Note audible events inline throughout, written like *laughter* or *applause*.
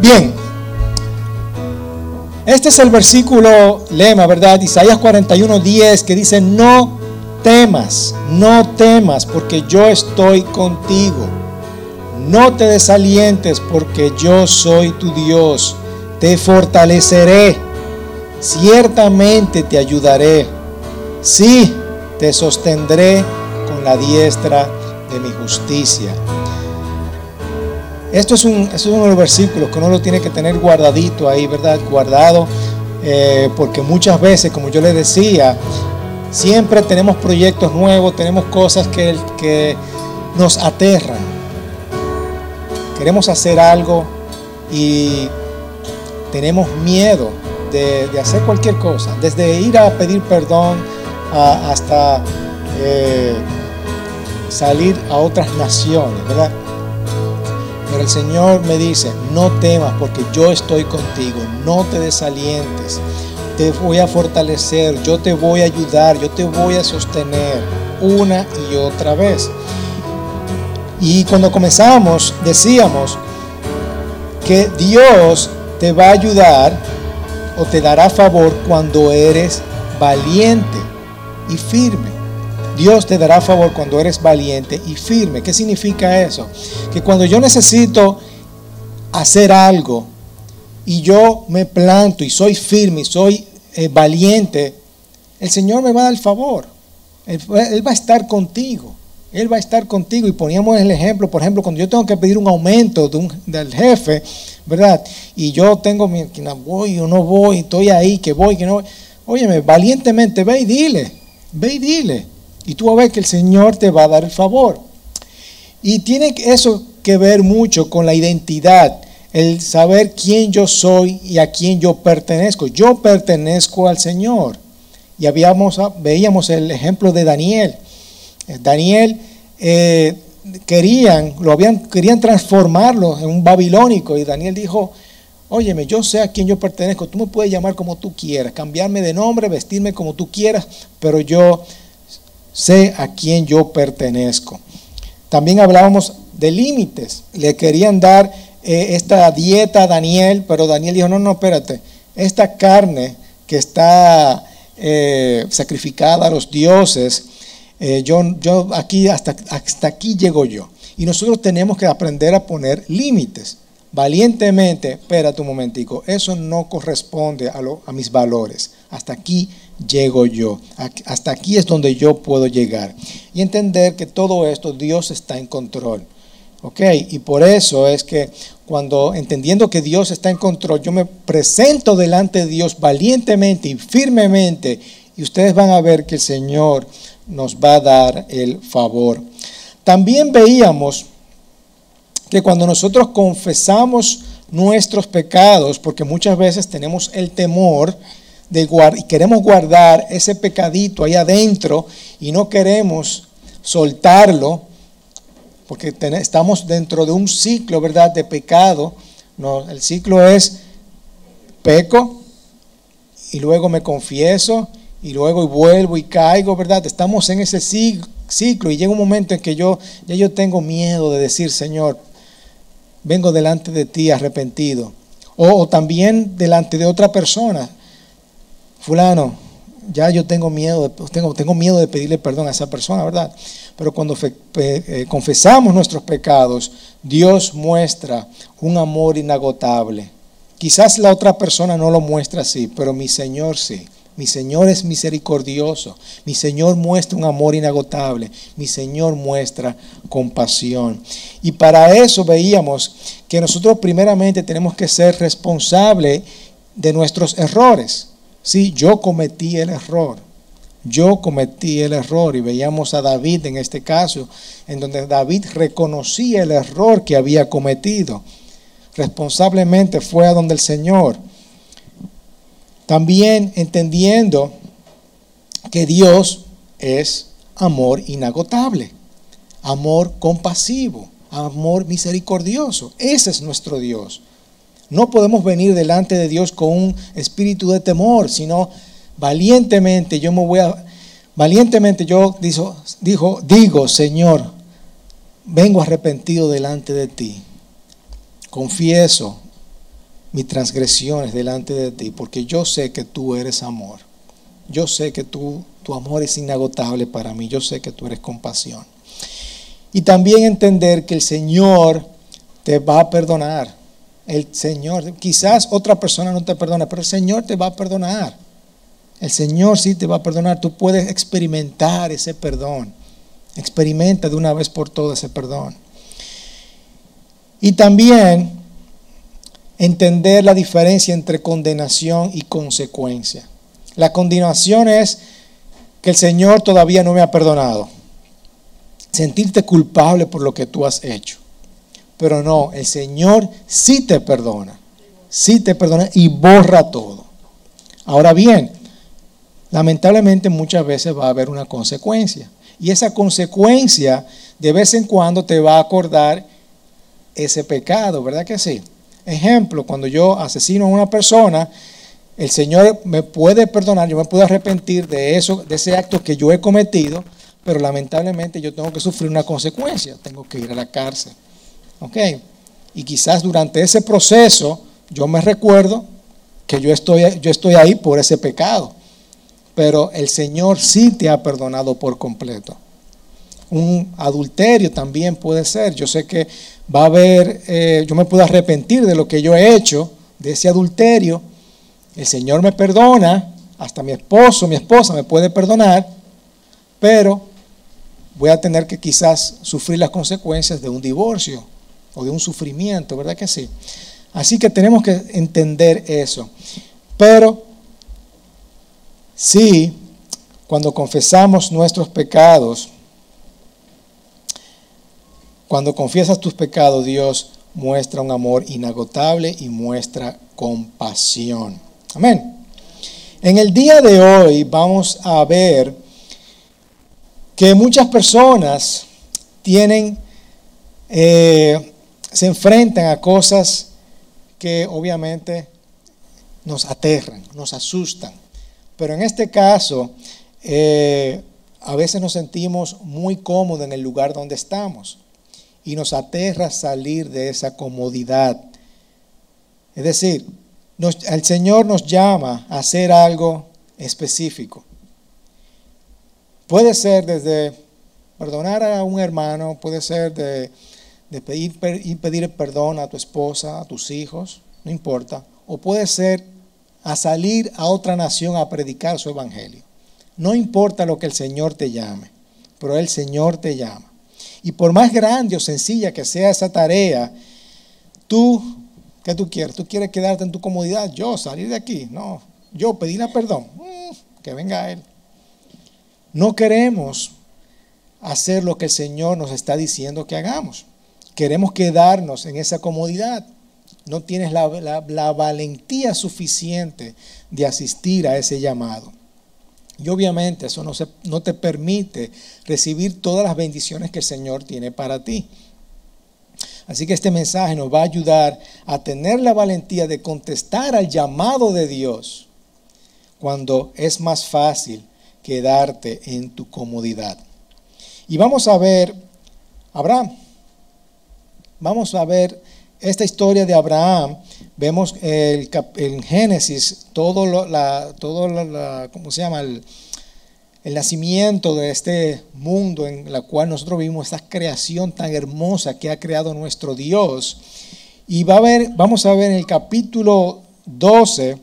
Bien, este es el versículo lema, ¿verdad? Isaías 41, 10, que dice, no temas, no temas, porque yo estoy contigo. No te desalientes, porque yo soy tu Dios. Te fortaleceré, ciertamente te ayudaré. Sí, te sostendré con la diestra de mi justicia. Esto es, un, es uno de los versículos que uno lo tiene que tener guardadito ahí, ¿verdad? Guardado, eh, porque muchas veces, como yo le decía, siempre tenemos proyectos nuevos, tenemos cosas que, que nos aterran. Queremos hacer algo y tenemos miedo de, hacer cualquier cosa, desde ir a pedir perdón hasta eh, salir a otras naciones, ¿verdad? El Señor me dice, no temas porque yo estoy contigo, no te desalientes, te voy a fortalecer, yo te voy a ayudar, yo te voy a sostener una y otra vez. Y cuando comenzamos decíamos que Dios te va a ayudar o te dará favor cuando eres valiente y firme. Dios te dará favor cuando eres valiente y firme. ¿Qué significa eso? Que cuando yo necesito hacer algo y yo me planto y soy firme y soy eh, valiente, el Señor me va a dar favor. Él, va a estar contigo. Él va a estar contigo. Y poníamos el ejemplo, por ejemplo, cuando yo tengo que pedir un aumento del jefe, ¿verdad? Y yo tengo mi, voy o no voy, estoy ahí, que voy, que no voy. Óyeme, valientemente ve y dile, ve y dile. Y tú vas a ver que el Señor te va a dar el favor. Y tiene eso que ver mucho con la identidad, el saber quién yo soy y a quién yo pertenezco. Yo pertenezco al Señor. Y habíamos, veíamos el ejemplo de Daniel. Daniel eh, querían, lo habían, querían transformarlo en un babilónico. Y Daniel dijo, óyeme, yo sé a quién yo pertenezco. Tú me puedes llamar como tú quieras, cambiarme de nombre, vestirme como tú quieras, pero yo sé a quién yo pertenezco. También hablábamos de límites. Le querían dar eh, esta dieta a Daniel, pero Daniel dijo, no, no, espérate, esta carne que está eh, sacrificada a los dioses, eh, yo, yo aquí hasta, hasta aquí llego yo. Y nosotros tenemos que aprender a poner límites. Valientemente, espérate un momentico, eso no corresponde a, a mis valores. Hasta aquí llego yo. Hasta aquí es donde yo puedo llegar. Y entender que todo esto Dios está en control. ¿Ok? Y por eso es que cuando entendiendo que Dios está en control, yo me presento delante de Dios valientemente y firmemente y ustedes van a ver que el Señor nos va a dar el favor. También veíamos que cuando nosotros confesamos nuestros pecados, porque muchas veces tenemos el temor, y queremos guardar ese pecadito ahí adentro y no queremos soltarlo, porque estamos dentro de un ciclo, ¿verdad?, de pecado. No, el ciclo es peco y luego me confieso y luego vuelvo y caigo, ¿verdad? Estamos en ese ciclo y llega un momento en que yo ya yo tengo miedo de decir, Señor, vengo delante de ti arrepentido. o también delante de otra persona fulano, ya yo tengo miedo, de, tengo, miedo de pedirle perdón a esa persona, ¿verdad? Pero cuando eh, confesamos nuestros pecados, Dios muestra un amor inagotable. Quizás la otra persona no lo muestra así, pero mi Señor sí. Mi Señor es misericordioso. Mi Señor muestra un amor inagotable. Mi Señor muestra compasión. Y para eso veíamos que nosotros primeramente tenemos que ser responsables de nuestros errores. Sí, yo cometí el error. Yo cometí el error y veíamos a David en este caso, en donde David reconocía el error que había cometido. Responsablemente fue a donde el Señor. También entendiendo que Dios es amor inagotable, amor compasivo, amor misericordioso. Ese es nuestro Dios. No podemos venir delante de Dios con un espíritu de temor, sino valientemente yo me voy a valientemente yo dijo, dijo digo, Señor, vengo arrepentido delante de ti. Confieso mis transgresiones delante de ti, porque yo sé que tú eres amor. Yo sé que tú, tu amor es inagotable para mí. Yo sé que tú eres compasión. Y también entender que el Señor te va a perdonar. El Señor, quizás otra persona no te perdona, pero el Señor te va a perdonar. El Señor sí te va a perdonar. Tú puedes experimentar ese perdón. Experimenta de una vez por todas ese perdón. Y también entender la diferencia entre condenación y consecuencia. La condenación es que el Señor todavía no me ha perdonado. Sentirte culpable por lo que tú has hecho. Pero no, el Señor sí te perdona. Sí te perdona y borra todo. Ahora bien, lamentablemente muchas veces va a haber una consecuencia. Y esa consecuencia de vez en cuando te va a acordar ese pecado, ¿verdad que sí? Ejemplo, cuando yo asesino a una persona, el Señor me puede perdonar, yo me puedo arrepentir de eso, de ese acto que yo he cometido, pero lamentablemente yo tengo que sufrir una consecuencia, tengo que ir a la cárcel. ¿Ok? Y quizás durante ese proceso yo me recuerdo que yo estoy, yo estoy ahí por ese pecado, pero el Señor sí te ha perdonado por completo. Un adulterio también puede ser. Yo sé que va a haber, eh, yo me puedo arrepentir de lo que yo he hecho, de ese adulterio. El Señor me perdona, hasta mi esposo, mi esposa me puede perdonar, pero voy a tener que quizás sufrir las consecuencias de un divorcio o de un sufrimiento, ¿verdad que sí? Así que tenemos que entender eso. Pero sí, cuando confesamos nuestros pecados, cuando confiesas tus pecados, Dios muestra un amor inagotable y muestra compasión. Amén. En el día de hoy vamos a ver que muchas personas tienen, eh, se enfrentan a cosas que obviamente nos aterran, nos asustan. Pero en este caso, eh, a veces nos sentimos muy cómodos en el lugar donde estamos y nos aterra salir de esa comodidad. Es decir, el Señor nos llama a hacer algo específico. Puede ser desde perdonar a un hermano, puede ser de, pedir, pedir perdón a tu esposa, a tus hijos, no importa. O puede ser a salir a otra nación a predicar su evangelio. No importa lo que el Señor te llame, pero el Señor te llama. Y por más grande o sencilla que sea esa tarea, tú, ¿qué tú quieres? ¿Tú quieres quedarte en tu comodidad? Yo, salir de aquí. No, yo pedirle perdón. Mm, que venga Él. No queremos hacer lo que el Señor nos está diciendo que hagamos. Queremos quedarnos en esa comodidad. No tienes la, valentía suficiente de asistir a ese llamado. Y obviamente eso no, no te permite recibir todas las bendiciones que el Señor tiene para ti. Así que este mensaje nos va a ayudar a tener la valentía de contestar al llamado de Dios cuando es más fácil quedarte en tu comodidad. Y vamos a ver, Abraham, vamos a ver esta historia de Abraham vemos el, en Génesis todo, lo, la, todo la, ¿cómo se llama? El, nacimiento de este mundo en el cual nosotros vivimos, esta creación tan hermosa que ha creado nuestro Dios. Y va a ver, vamos a ver en el capítulo 12,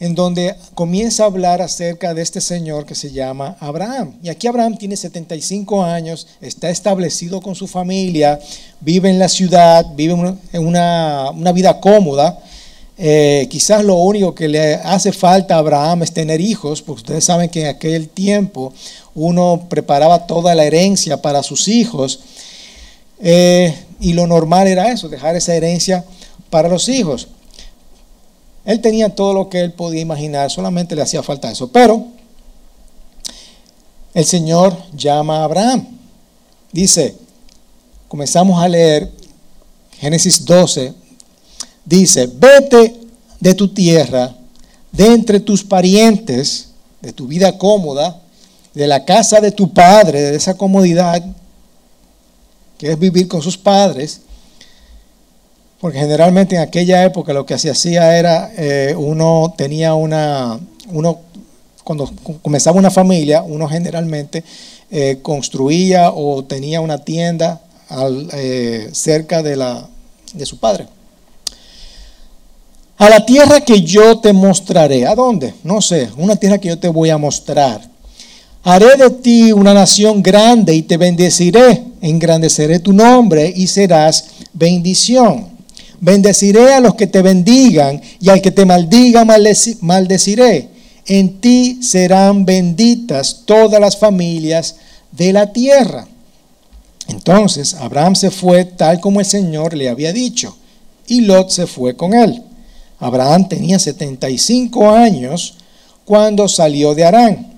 en donde comienza a hablar acerca de este señor que se llama Abraham. Y aquí Abraham tiene 75 años, está establecido con su familia, vive en la ciudad, vive en una, vida cómoda. Eh, quizás lo único que le hace falta a Abraham es tener hijos, porque ustedes saben que en aquel tiempo uno preparaba toda la herencia para sus hijos. Eh, y lo normal era eso, dejar esa herencia para los hijos. Él tenía todo lo que él podía imaginar, solamente le hacía falta eso. Pero el Señor llama a Abraham. Dice, comenzamos a leer Génesis 12, dice, vete de tu tierra, de entre tus parientes, de tu vida cómoda, de la casa de tu padre, de esa comodidad que es vivir con sus padres, Porque generalmente en aquella época lo que se hacía era, eh, uno tenía una, uno, cuando comenzaba una familia, uno generalmente eh, construía o tenía una tienda eh, cerca de, la, de su padre. A la tierra que yo te mostraré. ¿A dónde? No sé, una tierra que yo te voy a mostrar. Haré de ti una nación grande y te bendeciré. Engrandeceré tu nombre y serás bendición. Bendeciré a los que te bendigan y al que te maldiga maldeciré. En ti serán benditas todas las familias de la tierra. Entonces Abraham se fue tal como el Señor le había dicho, y Lot se fue con él. Abraham tenía 75 años cuando salió de Arán.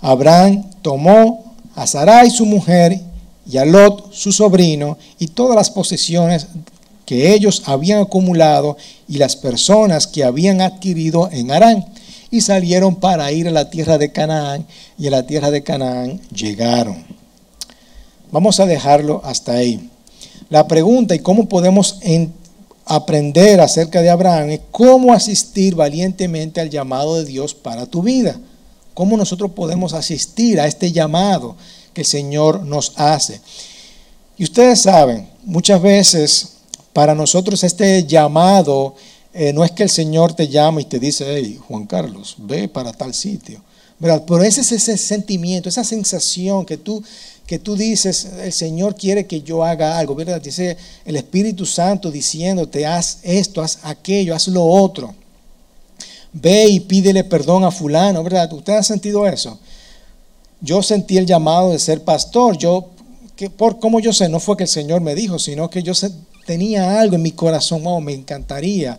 Abraham tomó a Sarai su mujer y a Lot su sobrino y todas las posesiones que ellos habían acumulado y las personas que habían adquirido en Arán y salieron para ir a la tierra de Canaán y a la tierra de Canaán llegaron. Vamos a dejarlo hasta ahí. La pregunta y cómo podemos aprender acerca de Abraham es cómo asistir valientemente al llamado de Dios para tu vida. Cómo nosotros podemos asistir a este llamado que el Señor nos hace. Y ustedes saben, muchas veces para nosotros este llamado eh, no es que el Señor te llama y te dice, hey, Juan Carlos, ve para tal sitio. ¿verdad? Pero ese es ese sentimiento, esa sensación que tú, que tú dices, el Señor quiere que yo haga algo, ¿verdad? Dice el Espíritu Santo diciéndote, haz esto, haz aquello, haz lo otro. Ve y pídele perdón a fulano, ¿verdad? ¿Usted ha sentido eso? Yo sentí el llamado de ser pastor. Yo, que por cómo yo sé, no fue que el Señor me dijo, sino que yo tenía algo en mi corazón, oh, me encantaría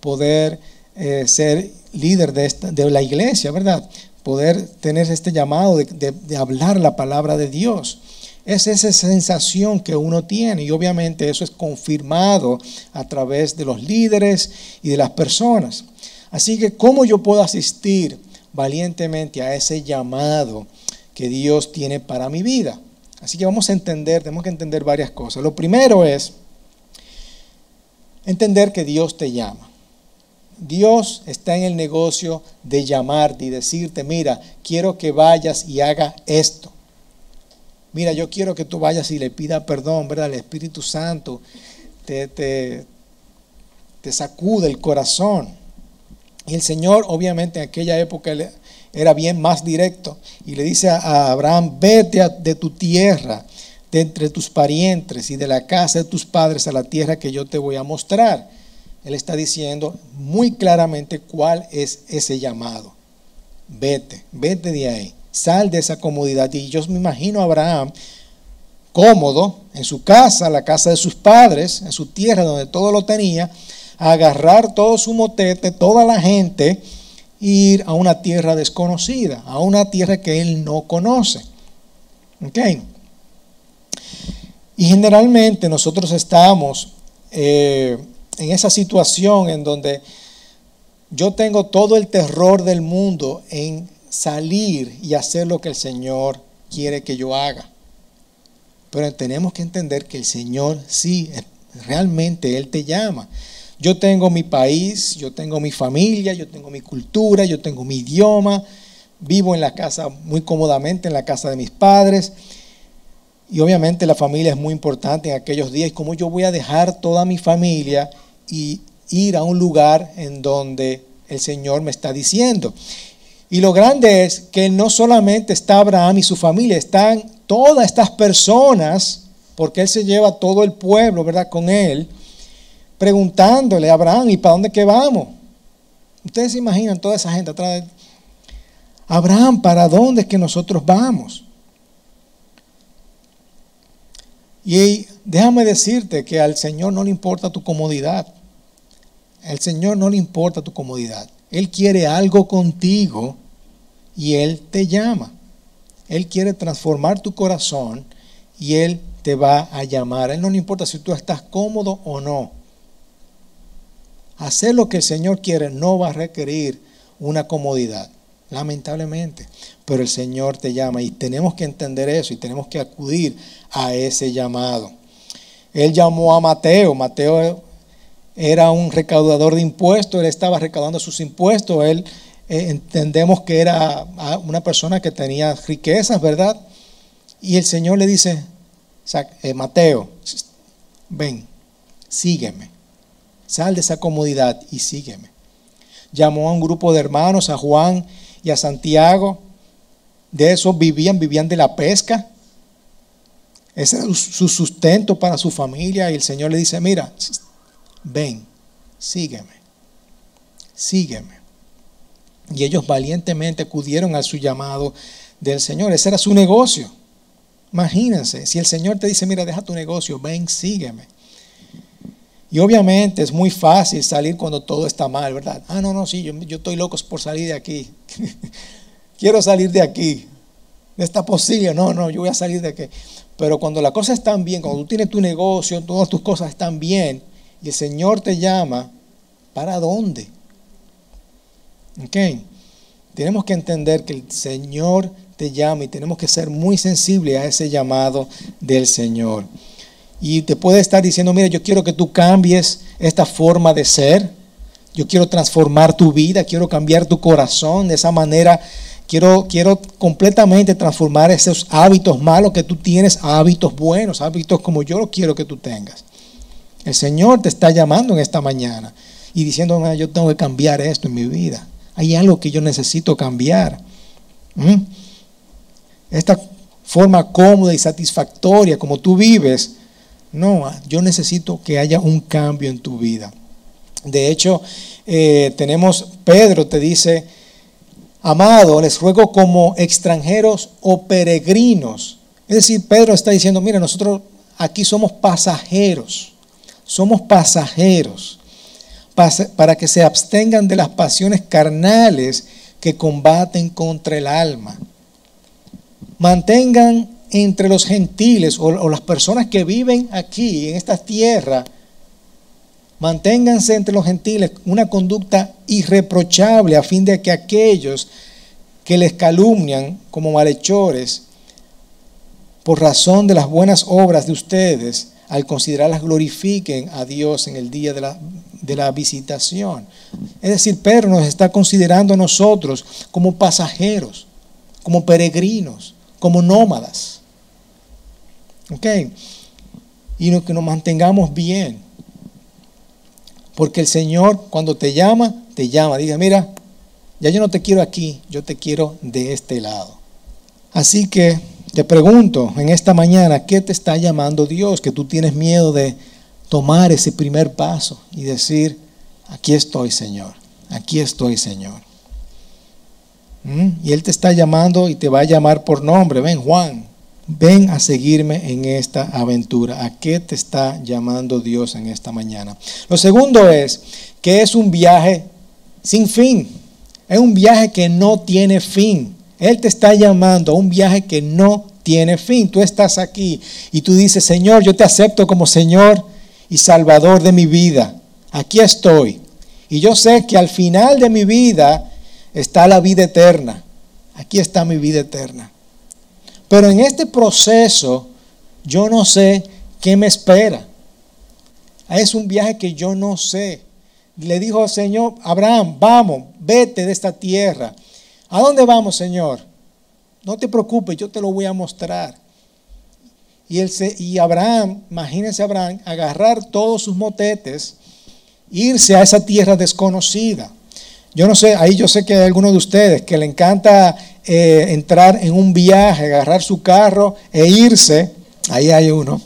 poder eh, ser líder de, de la iglesia, ¿verdad? Poder tener este llamado de, hablar la palabra de Dios. Es esa sensación que uno tiene y obviamente eso es confirmado a través de los líderes y de las personas. Así que, ¿cómo yo puedo asistir valientemente a ese llamado que Dios tiene para mi vida? Así que vamos a entender, tenemos que entender varias cosas. Lo primero es entender que Dios te llama. Dios está en el negocio de llamarte y decirte, mira, quiero que vayas y haga esto. Mira, yo quiero que tú vayas y le pida perdón, ¿verdad? El Espíritu Santo te, te, te sacude el corazón. Y el Señor, obviamente, en aquella época era bien más directo y le dice a Abraham, vete de tu tierra, de entre tus parientes y de la casa de tus padres a la tierra que yo te voy a mostrar. Él está diciendo muy claramente cuál es ese llamado. Vete, vete de ahí, sal de esa comodidad. Y yo me imagino a Abraham cómodo en su casa, la casa de sus padres, en su tierra donde todo lo tenía, agarrar todo su motete, toda la gente, e ir a una tierra desconocida, a una tierra que él no conoce. Y generalmente nosotros estamos eh, en esa situación en donde yo tengo todo el terror del mundo en salir y hacer lo que el Señor quiere que yo haga. Pero tenemos que entender que el Señor sí, realmente Él te llama. Yo tengo mi país, yo tengo mi familia, yo tengo mi cultura, yo tengo mi idioma, vivo en la casa muy cómodamente, en la casa de mis padres. Y obviamente la familia es muy importante en aquellos días. ¿Cómo yo voy a dejar toda mi familia y ir a un lugar en donde el Señor me está diciendo. Y lo grande es que no solamente está Abraham y su familia, están todas estas personas, porque Él se lleva todo el pueblo, ¿verdad? Con Él, preguntándole a Abraham, ¿y para dónde que vamos? Ustedes se imaginan toda esa gente atrás de Abraham, ¿para dónde es que nosotros vamos? Y déjame decirte que al Señor no le importa tu comodidad. Al Señor no le importa tu comodidad. Él quiere algo contigo y Él te llama. Él quiere transformar tu corazón y Él te va a llamar. Él no le importa si tú estás cómodo o no. Hacer lo que el Señor quiere no va a requerir una comodidad, lamentablemente. Pero el Señor te llama y tenemos que entender eso y tenemos que acudir a ese llamado. Él llamó a Mateo. Mateo era un recaudador de impuestos, él estaba recaudando sus impuestos, él eh, entendemos que era una persona que tenía riquezas, ¿verdad? Y el Señor le dice, eh, Mateo, ven, sígueme, sal de esa comodidad y sígueme. Llamó a un grupo de hermanos, a Juan y a Santiago, de esos vivían, vivían de la pesca. Ese era su sustento para su familia. Y el Señor le dice, mira, ven, sígueme, sígueme. Y ellos valientemente acudieron a su llamado del Señor. Ese era su negocio. Imagínense, si el Señor te dice, mira, deja tu negocio, ven, sígueme. Y obviamente es muy fácil salir cuando todo está mal, ¿verdad? Ah, no, no, sí, yo, yo estoy loco por salir de aquí. *laughs* quiero salir de aquí, de esta posible, no, no, yo voy a salir de aquí. Pero cuando las cosas están bien, cuando tú tienes tu negocio, todas tus cosas están bien, y el Señor te llama, ¿para dónde? ¿Ok? Tenemos que entender que el Señor te llama y tenemos que ser muy sensibles a ese llamado del Señor. Y te puede estar diciendo, mira, yo quiero que tú cambies esta forma de ser, yo quiero transformar tu vida, quiero cambiar tu corazón de esa manera Quiero, quiero completamente transformar esos hábitos malos que tú tienes a hábitos buenos, hábitos como yo lo quiero que tú tengas. El Señor te está llamando en esta mañana y diciendo, yo tengo que cambiar esto en mi vida. Hay algo que yo necesito cambiar. Esta forma cómoda y satisfactoria como tú vives, no, yo necesito que haya un cambio en tu vida. De hecho, eh, tenemos, Pedro te dice, Amado, les ruego como extranjeros o peregrinos. Es decir, Pedro está diciendo, mira, nosotros aquí somos pasajeros, somos pasajeros, para que se abstengan de las pasiones carnales que combaten contra el alma. Mantengan entre los gentiles o, las personas que viven aquí, en esta tierra, Manténganse entre los gentiles una conducta irreprochable a fin de que aquellos que les calumnian como malhechores por razón de las buenas obras de ustedes, al considerarlas glorifiquen a Dios en el día de la, de la visitación. Es decir, Pedro nos está considerando a nosotros como pasajeros, como peregrinos, como nómadas. ¿Ok? Y que nos mantengamos bien. Porque el Señor cuando te llama, te llama. Dice, mira, ya yo no te quiero aquí, yo te quiero de este lado. Así que te pregunto en esta mañana, ¿qué te está llamando Dios? Que tú tienes miedo de tomar ese primer paso y decir, aquí estoy Señor, aquí estoy Señor. ¿Mm? Y Él te está llamando y te va a llamar por nombre. Ven Juan, Ven a seguirme en esta aventura. ¿A qué te está llamando Dios en esta mañana? Lo segundo es que es un viaje sin fin. Es un viaje que no tiene fin. Él te está llamando a un viaje que no tiene fin. Tú estás aquí y tú dices, Señor, yo te acepto como Señor y Salvador de mi vida. Aquí estoy. Y yo sé que al final de mi vida está la vida eterna. Aquí está mi vida eterna. Pero en este proceso yo no sé qué me espera. Es un viaje que yo no sé. Le dijo al Señor, Abraham, vamos, vete de esta tierra. ¿A dónde vamos, Señor? No te preocupes, yo te lo voy a mostrar. Y, él y Abraham, imagínense Abraham, agarrar todos sus motetes, irse a esa tierra desconocida. Yo no sé, ahí yo sé que hay algunos de ustedes que le encanta eh, entrar en un viaje, agarrar su carro e irse. Ahí hay uno.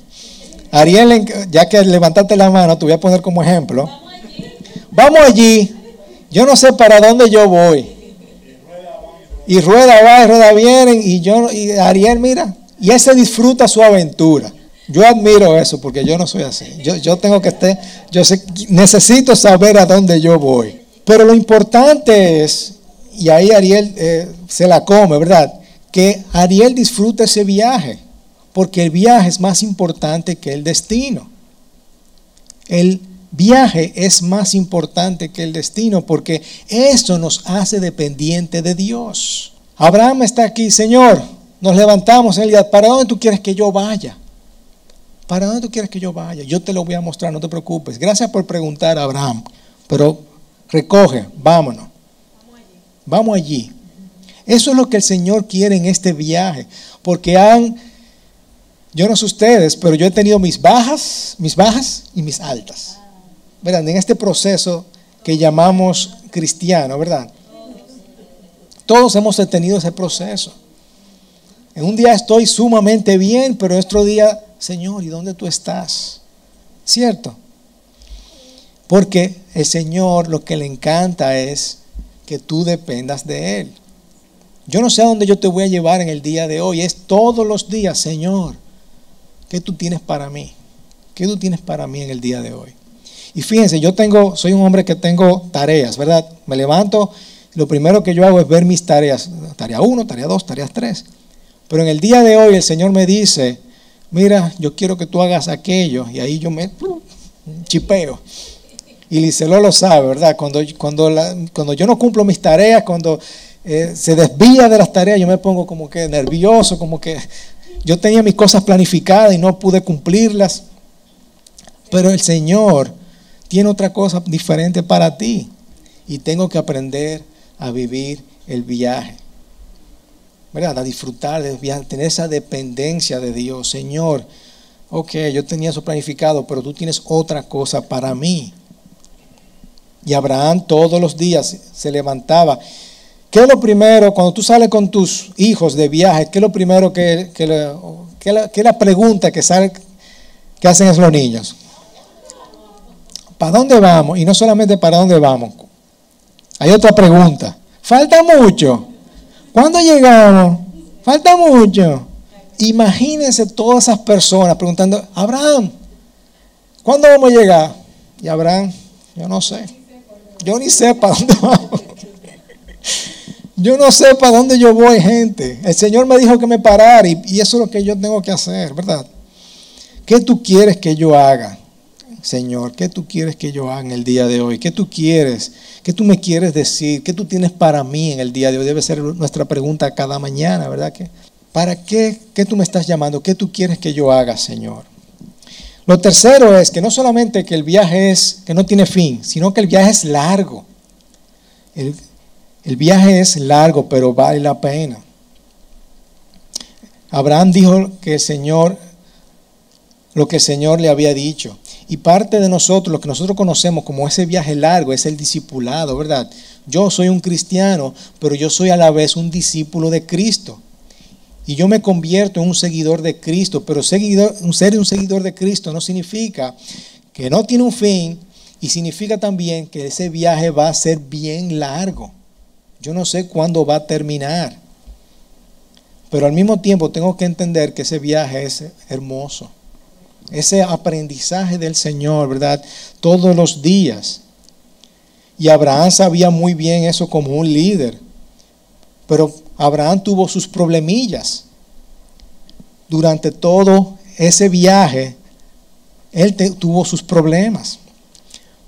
Ariel, ya que levantaste la mano, te voy a poner como ejemplo. Vamos allí. Yo no sé para dónde yo voy. Y rueda va y rueda viene. Y yo, y Ariel, mira, y ese disfruta su aventura. Yo admiro eso porque yo no soy así. Yo, yo tengo que estar, yo sé, necesito saber a dónde yo voy. Pero lo importante es, y ahí Ariel eh, se la come, ¿verdad? Que Ariel disfruta ese viaje, porque el viaje es más importante que el destino. El viaje es más importante que el destino, porque eso nos hace dependiente de Dios. Abraham está aquí, Señor, nos levantamos en el día, ¿para dónde tú quieres que yo vaya? ¿para dónde tú quieres que yo vaya? Yo te lo voy a mostrar, no te preocupes. Gracias por preguntar, Abraham. Pero recoge, vámonos. Vamos allí. Eso es lo que el Señor quiere en este viaje. Porque han, yo no sé ustedes, pero yo he tenido mis bajas, mis bajas y mis altas. ¿Verdad? En este proceso que llamamos cristiano, ¿verdad? Todos hemos tenido ese proceso. En un día estoy sumamente bien, pero en otro día, Señor, ¿y dónde tú estás? ¿Cierto? Porque el Señor lo que le encanta es que tú dependas de Él. Yo no sé a dónde yo te voy a llevar en el día de hoy. Es todos los días, Señor, ¿qué tú tienes para mí? ¿Qué tú tienes para mí en el día de hoy? Y fíjense, yo tengo, soy un hombre que tengo tareas, ¿verdad? Me levanto, lo primero que yo hago es ver mis tareas. Tarea 1, tarea 2, tareas 3. Pero en el día de hoy el Señor me dice, mira, yo quiero que tú hagas aquello. Y ahí yo me chipeo. Y Licelo lo sabe, ¿verdad? Cuando, cuando, cuando yo no cumplo mis tareas, cuando eh, se desvía de las tareas, yo me pongo como que nervioso, como que yo tenía mis cosas planificadas y no pude cumplirlas. Pero el Señor tiene otra cosa diferente para ti. Y tengo que aprender a vivir el viaje. ¿Verdad? A disfrutar del viaje, tener esa dependencia de Dios. Señor, ok, yo tenía eso planificado, pero tú tienes otra cosa para mí. Y Abraham todos los días se levantaba. ¿Qué es lo primero, cuando tú sales con tus hijos de viaje, qué es lo primero que, que, es la pregunta que, sale, que hacen esos los niños? ¿Para dónde vamos? Y no solamente para dónde vamos. Hay otra pregunta. ¿Falta mucho? ¿Cuándo llegamos? Falta mucho. Imagínense todas esas personas preguntando, Abraham, ¿cuándo vamos a llegar? Y Abraham, yo no sé. Yo ni sé para dónde *laughs* vamos. Yo no sé para dónde yo voy, gente. El Señor me dijo que me parara y, eso es lo que yo tengo que hacer, ¿verdad? ¿Qué tú quieres que yo haga, Señor? ¿Qué tú quieres que yo haga en el día de hoy? ¿Qué tú quieres? ¿Qué tú me quieres decir? ¿Qué tú tienes para mí en el día de hoy? Debe ser nuestra pregunta cada mañana, ¿verdad? ¿Para qué? ¿Qué tú me estás llamando? ¿Qué tú quieres que yo haga, Señor? Lo tercero es que no solamente que el viaje es, que no tiene fin, sino que el viaje es largo. El, viaje es largo, pero vale la pena. Abraham dijo que el Señor, lo que el Señor le había dicho. Y parte de nosotros, lo que nosotros conocemos como ese viaje largo, es el discipulado, ¿verdad? Yo soy un cristiano, pero yo soy a la vez un discípulo de Cristo y yo me convierto en un seguidor de Cristo, pero seguidor, ser un seguidor de Cristo no significa que no tiene un fin y significa también que ese viaje va a ser bien largo. Yo no sé cuándo va a terminar, pero al mismo tiempo tengo que entender que ese viaje es hermoso. Ese aprendizaje del Señor, ¿verdad? Todos los días. Y Abraham sabía muy bien eso como un líder. Pero Abraham tuvo sus problemillas. Durante todo ese viaje, él tuvo sus problemas.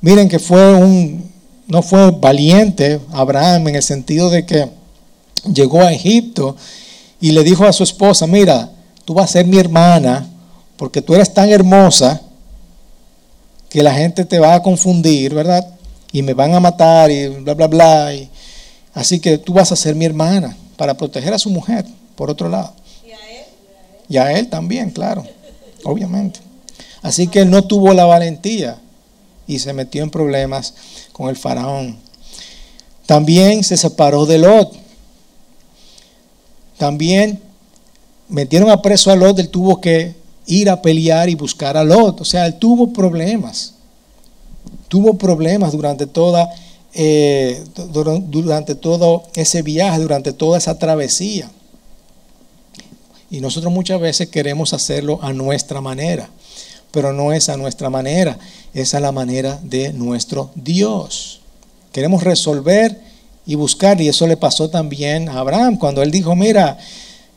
Miren que fue un, no fue valiente Abraham en el sentido de que llegó a Egipto y le dijo a su esposa, mira, tú vas a ser mi hermana porque tú eres tan hermosa que la gente te va a confundir, ¿verdad? Y me van a matar y bla, bla, bla. así que tú vas a ser mi hermana para proteger a su mujer, por otro lado. ¿Y a él? Y a él también, claro, obviamente. Así que él no tuvo la valentía y se metió en problemas con el faraón. También se separó de Lot. También metieron a preso a Lot, él tuvo que ir a pelear y buscar a Lot. O sea, él tuvo problemas. Tuvo problemas durante toda eh, durante todo ese viaje, durante toda esa travesía. Y nosotros muchas veces queremos hacerlo a nuestra manera, pero no es a nuestra manera, es a la manera de nuestro Dios. Queremos resolver y buscar, y eso le pasó también a Abraham cuando él dijo, mira,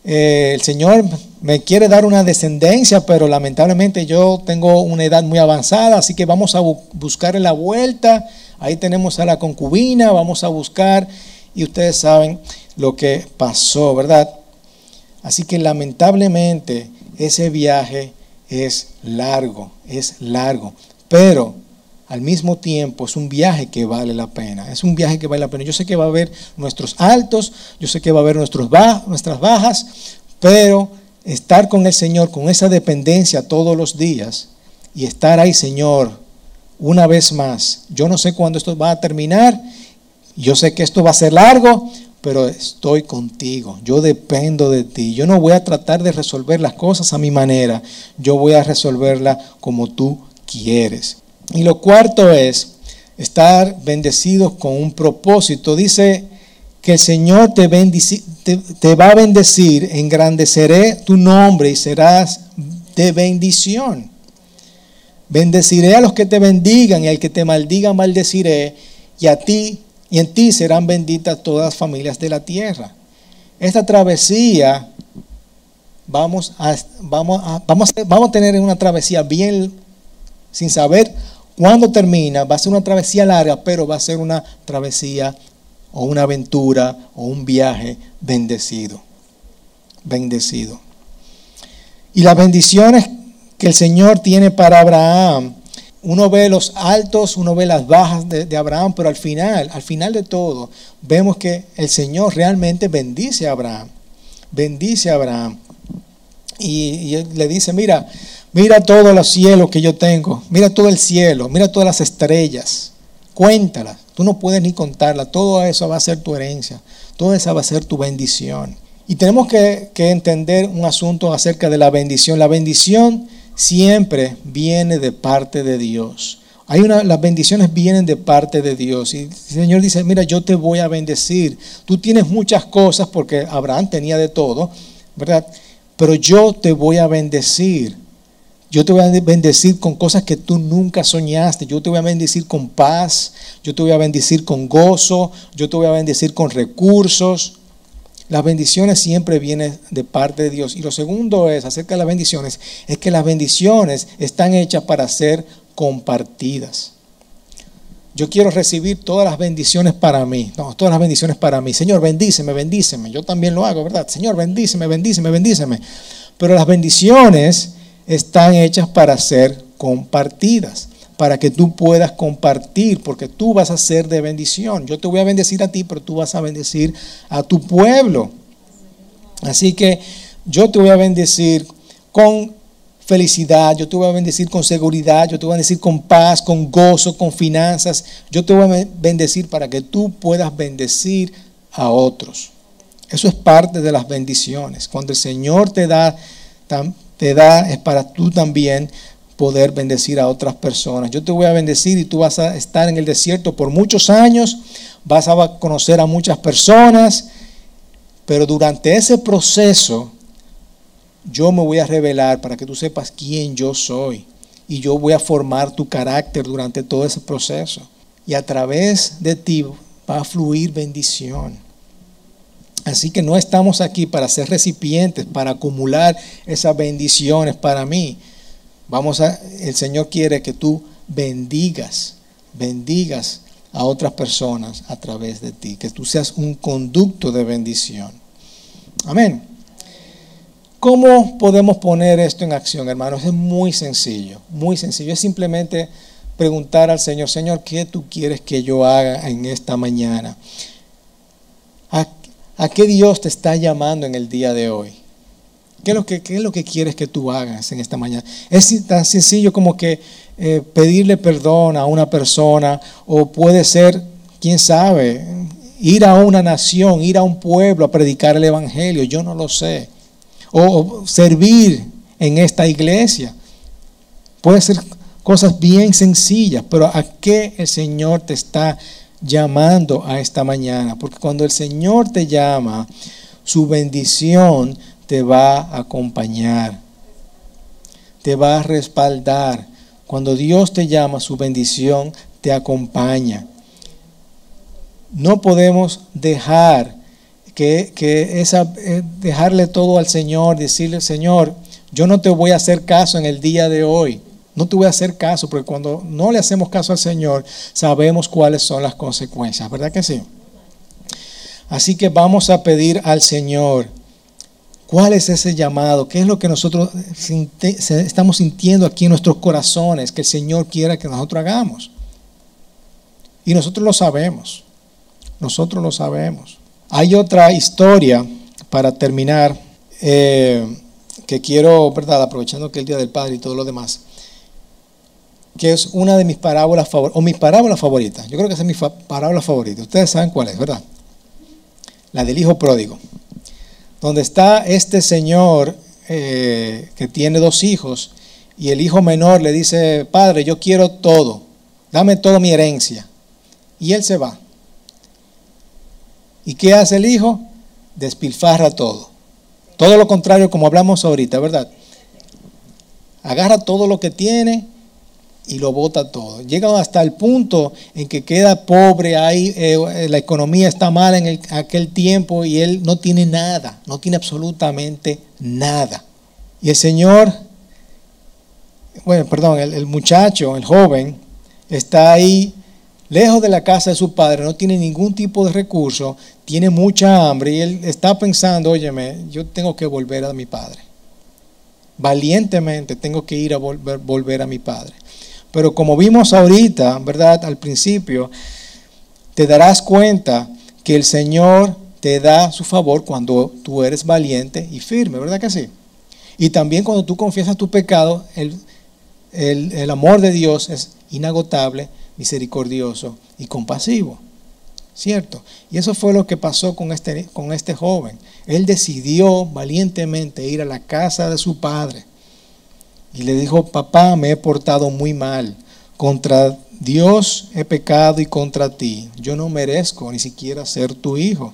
eh, el Señor me quiere dar una descendencia, pero lamentablemente yo tengo una edad muy avanzada, así que vamos a buscar la vuelta Ahí tenemos a la concubina, vamos a buscar y ustedes saben lo que pasó, ¿verdad? Así que lamentablemente ese viaje es largo, es largo, pero al mismo tiempo es un viaje que vale la pena, es un viaje que vale la pena. Yo sé que va a haber nuestros altos, yo sé que va a haber nuestros nuestras bajas, pero estar con el Señor, con esa dependencia todos los días y estar ahí, Señor, una vez más. Yo no sé cuándo esto va a terminar, yo sé que esto va a ser largo, pero estoy contigo, yo dependo de ti. Yo no voy a tratar de resolver las cosas a mi manera, yo voy a resolverla como tú quieres. Y lo cuarto es estar bendecidos con un propósito. Dice que el Señor te, te, va a bendecir, engrandeceré tu nombre y serás de bendición. Bendeciré a los que te bendigan y al que te maldiga maldeciré y a ti y en ti serán benditas todas las familias de la tierra. Esta travesía vamos a, vamos a, vamos a, vamos a tener una travesía bien sin saber cuándo termina. Va a ser una travesía larga, pero va a ser una travesía o una aventura o un viaje bendecido. Bendecido. Y las bendiciones que el Señor tiene para Abraham, uno ve los altos, uno ve las bajas de, Abraham, pero al final, al final de todo, vemos que el Señor realmente bendice a Abraham. Bendice a Abraham. Y, le dice, mira, mira todos los cielos que yo tengo, mira todo el cielo, mira todas las estrellas, cuéntalas. Tú no puedes ni contarla. Todo eso va a ser tu herencia. Todo eso va a ser tu bendición. Y tenemos que, entender un asunto acerca de la bendición. La bendición siempre viene de parte de Dios. Hay las bendiciones vienen de parte de Dios. Y el Señor dice, mira, yo te voy a bendecir. Tú tienes muchas cosas porque Abraham tenía de todo, ¿verdad? Pero yo te voy a bendecir. Yo te voy a bendecir con cosas que tú nunca soñaste. Yo te voy a bendecir con paz. Yo te voy a bendecir con gozo. Yo te voy a bendecir con recursos. Las bendiciones siempre vienen de parte de Dios. Y lo segundo es, acerca de las bendiciones, es que las bendiciones están hechas para ser compartidas. Yo quiero recibir todas las bendiciones para mí. No, todas las bendiciones para mí. Señor, bendíceme, bendíceme. Yo también lo hago, ¿verdad? Señor, bendíceme, bendíceme, bendíceme. Pero las bendiciones están hechas para ser compartidas, para que tú puedas compartir, porque tú vas a ser de bendición. Yo te voy a bendecir a ti, pero tú vas a bendecir a tu pueblo. Así que yo te voy a bendecir con felicidad, yo te voy a bendecir con seguridad, yo te voy a bendecir con paz, con gozo, con finanzas. Yo te voy a bendecir para que tú puedas bendecir a otros. Eso es parte de las bendiciones. Cuando el Señor te da te da es para tú también poder bendecir a otras personas. Yo te voy a bendecir y tú vas a estar en el desierto por muchos años, vas a conocer a muchas personas, pero durante ese proceso yo me voy a revelar para que tú sepas quién yo soy y yo voy a formar tu carácter durante todo ese proceso. Y a través de ti va a fluir bendición. Así que no estamos aquí para ser recipientes, para acumular esas bendiciones para mí. Vamos a, el Señor quiere que tú bendigas, bendigas a otras personas a través de ti, que tú seas un conducto de bendición. Amén. ¿Cómo podemos poner esto en acción, hermanos? Es muy sencillo, muy sencillo. Es simplemente preguntar al Señor, Señor, ¿qué tú quieres que yo haga en esta mañana? ¿A qué Dios te está llamando en el día de hoy? ¿Qué es lo que, quieres que tú hagas en esta mañana? Es tan sencillo como que eh, pedirle perdón a una persona o puede ser, quién sabe, ir a una nación, ir a un pueblo a predicar el Evangelio, yo no lo sé. O, servir en esta iglesia. Puede ser cosas bien sencillas, pero ¿a qué el Señor te está llamando a esta mañana, porque cuando el Señor te llama, su bendición te va a acompañar, te va a respaldar. Cuando Dios te llama, su bendición te acompaña. No podemos dejar que, esa, eh, dejarle todo al Señor, decirle, Señor, yo no te voy a hacer caso en el día de hoy. No te voy a hacer caso, porque cuando no le hacemos caso al Señor, sabemos cuáles son las consecuencias, ¿verdad que sí? Así que vamos a pedir al Señor, ¿Cuál es ese llamado? ¿Qué es lo que nosotros estamos sintiendo aquí en nuestros corazones que el Señor quiera que nosotros hagamos? Y nosotros lo sabemos. Nosotros lo sabemos. Hay otra historia para terminar eh, que quiero, ¿verdad? Aprovechando que el Día del Padre y todo lo demás, que es una de mis parábolas favoritas, o mis parábolas favoritas. Yo creo que esa es mi parábola favorita. Ustedes saben cuál es, ¿verdad? La del hijo pródigo. Donde está este señor eh, que tiene dos hijos y el hijo menor le dice, padre, yo quiero todo, dame toda mi herencia. Y él se va. ¿Y qué hace el hijo? Despilfarra todo. Todo lo contrario como hablamos ahorita, ¿verdad? Agarra todo lo que tiene y lo bota todo. Llega hasta el punto en que queda pobre, hay, eh, la economía está mal en aquel tiempo y él no tiene nada, no tiene absolutamente nada. Y el Señor, bueno, perdón, el muchacho, el joven, está ahí lejos de la casa de su padre, no tiene ningún tipo de recurso, tiene mucha hambre y él está pensando, óyeme, yo tengo que volver a mi padre. Valientemente tengo que ir a volver a mi padre. Pero como vimos ahorita, ¿verdad? Al principio, te darás cuenta que el Señor te da su favor cuando tú eres valiente y firme, ¿verdad que sí? Y también cuando tú confiesas tu pecado, el, el amor de Dios es inagotable, misericordioso y compasivo. ¿Cierto? Y eso fue lo que pasó con este, con este joven. Él decidió valientemente ir a la casa de su padre y le dijo, papá, me he portado muy mal. Contra Dios he pecado y contra ti. Yo no merezco ni siquiera ser tu hijo.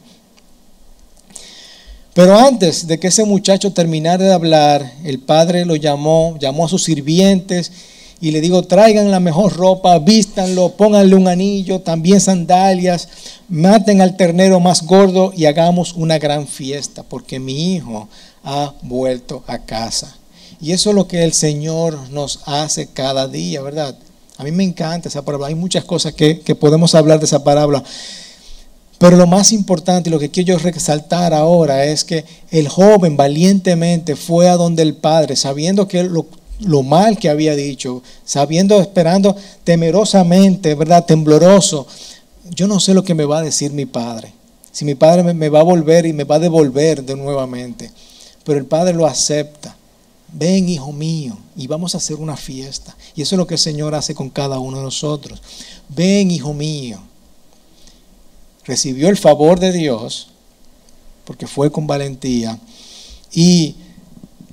Pero antes de que ese muchacho terminara de hablar, el padre lo llamó, llamó a sus sirvientes y le digo, traigan la mejor ropa, vístanlo, pónganle un anillo, también sandalias, maten al ternero más gordo y hagamos una gran fiesta, porque mi hijo ha vuelto a casa. Y eso es lo que el Señor nos hace cada día, ¿verdad? A mí me encanta esa palabra. Hay muchas cosas que, podemos hablar de esa palabra. Pero lo más importante y lo que quiero resaltar ahora es que el joven valientemente fue a donde el padre, sabiendo que lo mal que había dicho, sabiendo, esperando temerosamente, ¿verdad? Tembloroso. Yo no sé lo que me va a decir mi padre. Si mi padre me, va a volver y me va a devolver de nuevamente. Pero el padre lo acepta. Ven, hijo mío, y vamos a hacer una fiesta. Y eso es lo que el Señor hace con cada uno de nosotros. Ven, hijo mío. Recibió el favor de Dios porque fue con valentía y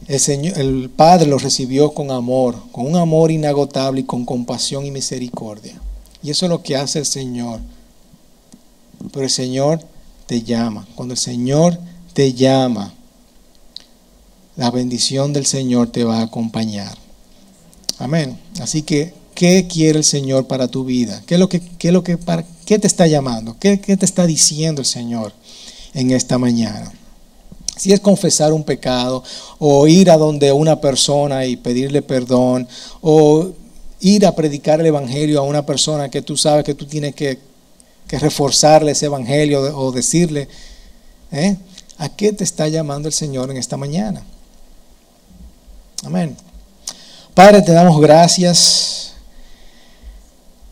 el, Señor, el Padre lo recibió con amor, con un amor inagotable y con compasión y misericordia. Y eso es lo que hace el Señor. Pero el Señor te llama. Cuando el Señor te llama, la bendición del Señor te va a acompañar. Amén. Así que, ¿qué quiere el Señor para tu vida? ¿Qué es lo que, qué es lo que para, qué te está llamando? ¿Qué, ¿Qué te está diciendo el Señor en esta mañana? Si es confesar un pecado, o ir a donde una persona y pedirle perdón, o ir a predicar el Evangelio a una persona que tú sabes que tú tienes que, reforzarle ese Evangelio o decirle, ¿eh? ¿a qué te está llamando el Señor en esta mañana? Amén. Padre, te damos gracias.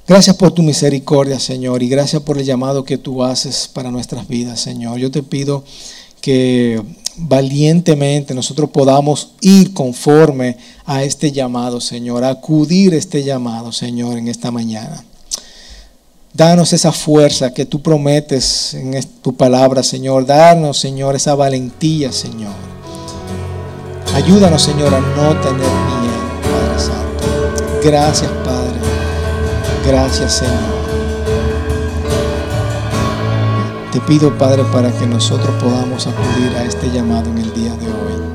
Gracias por tu misericordia, Señor, y gracias por el llamado que tú haces para nuestras vidas, Señor. Yo te pido que valientemente nosotros podamos ir conforme a este llamado, Señor, acudir a este llamado, Señor, en esta mañana. Danos esa fuerza que tú prometes en tu palabra, Señor. Danos, Señor, esa valentía, Señor. Ayúdanos, Señor, a no tener miedo, Padre Santo. Gracias, Padre. Gracias, Señor. Te pido, Padre, para que nosotros podamos acudir a este llamado en el día de hoy.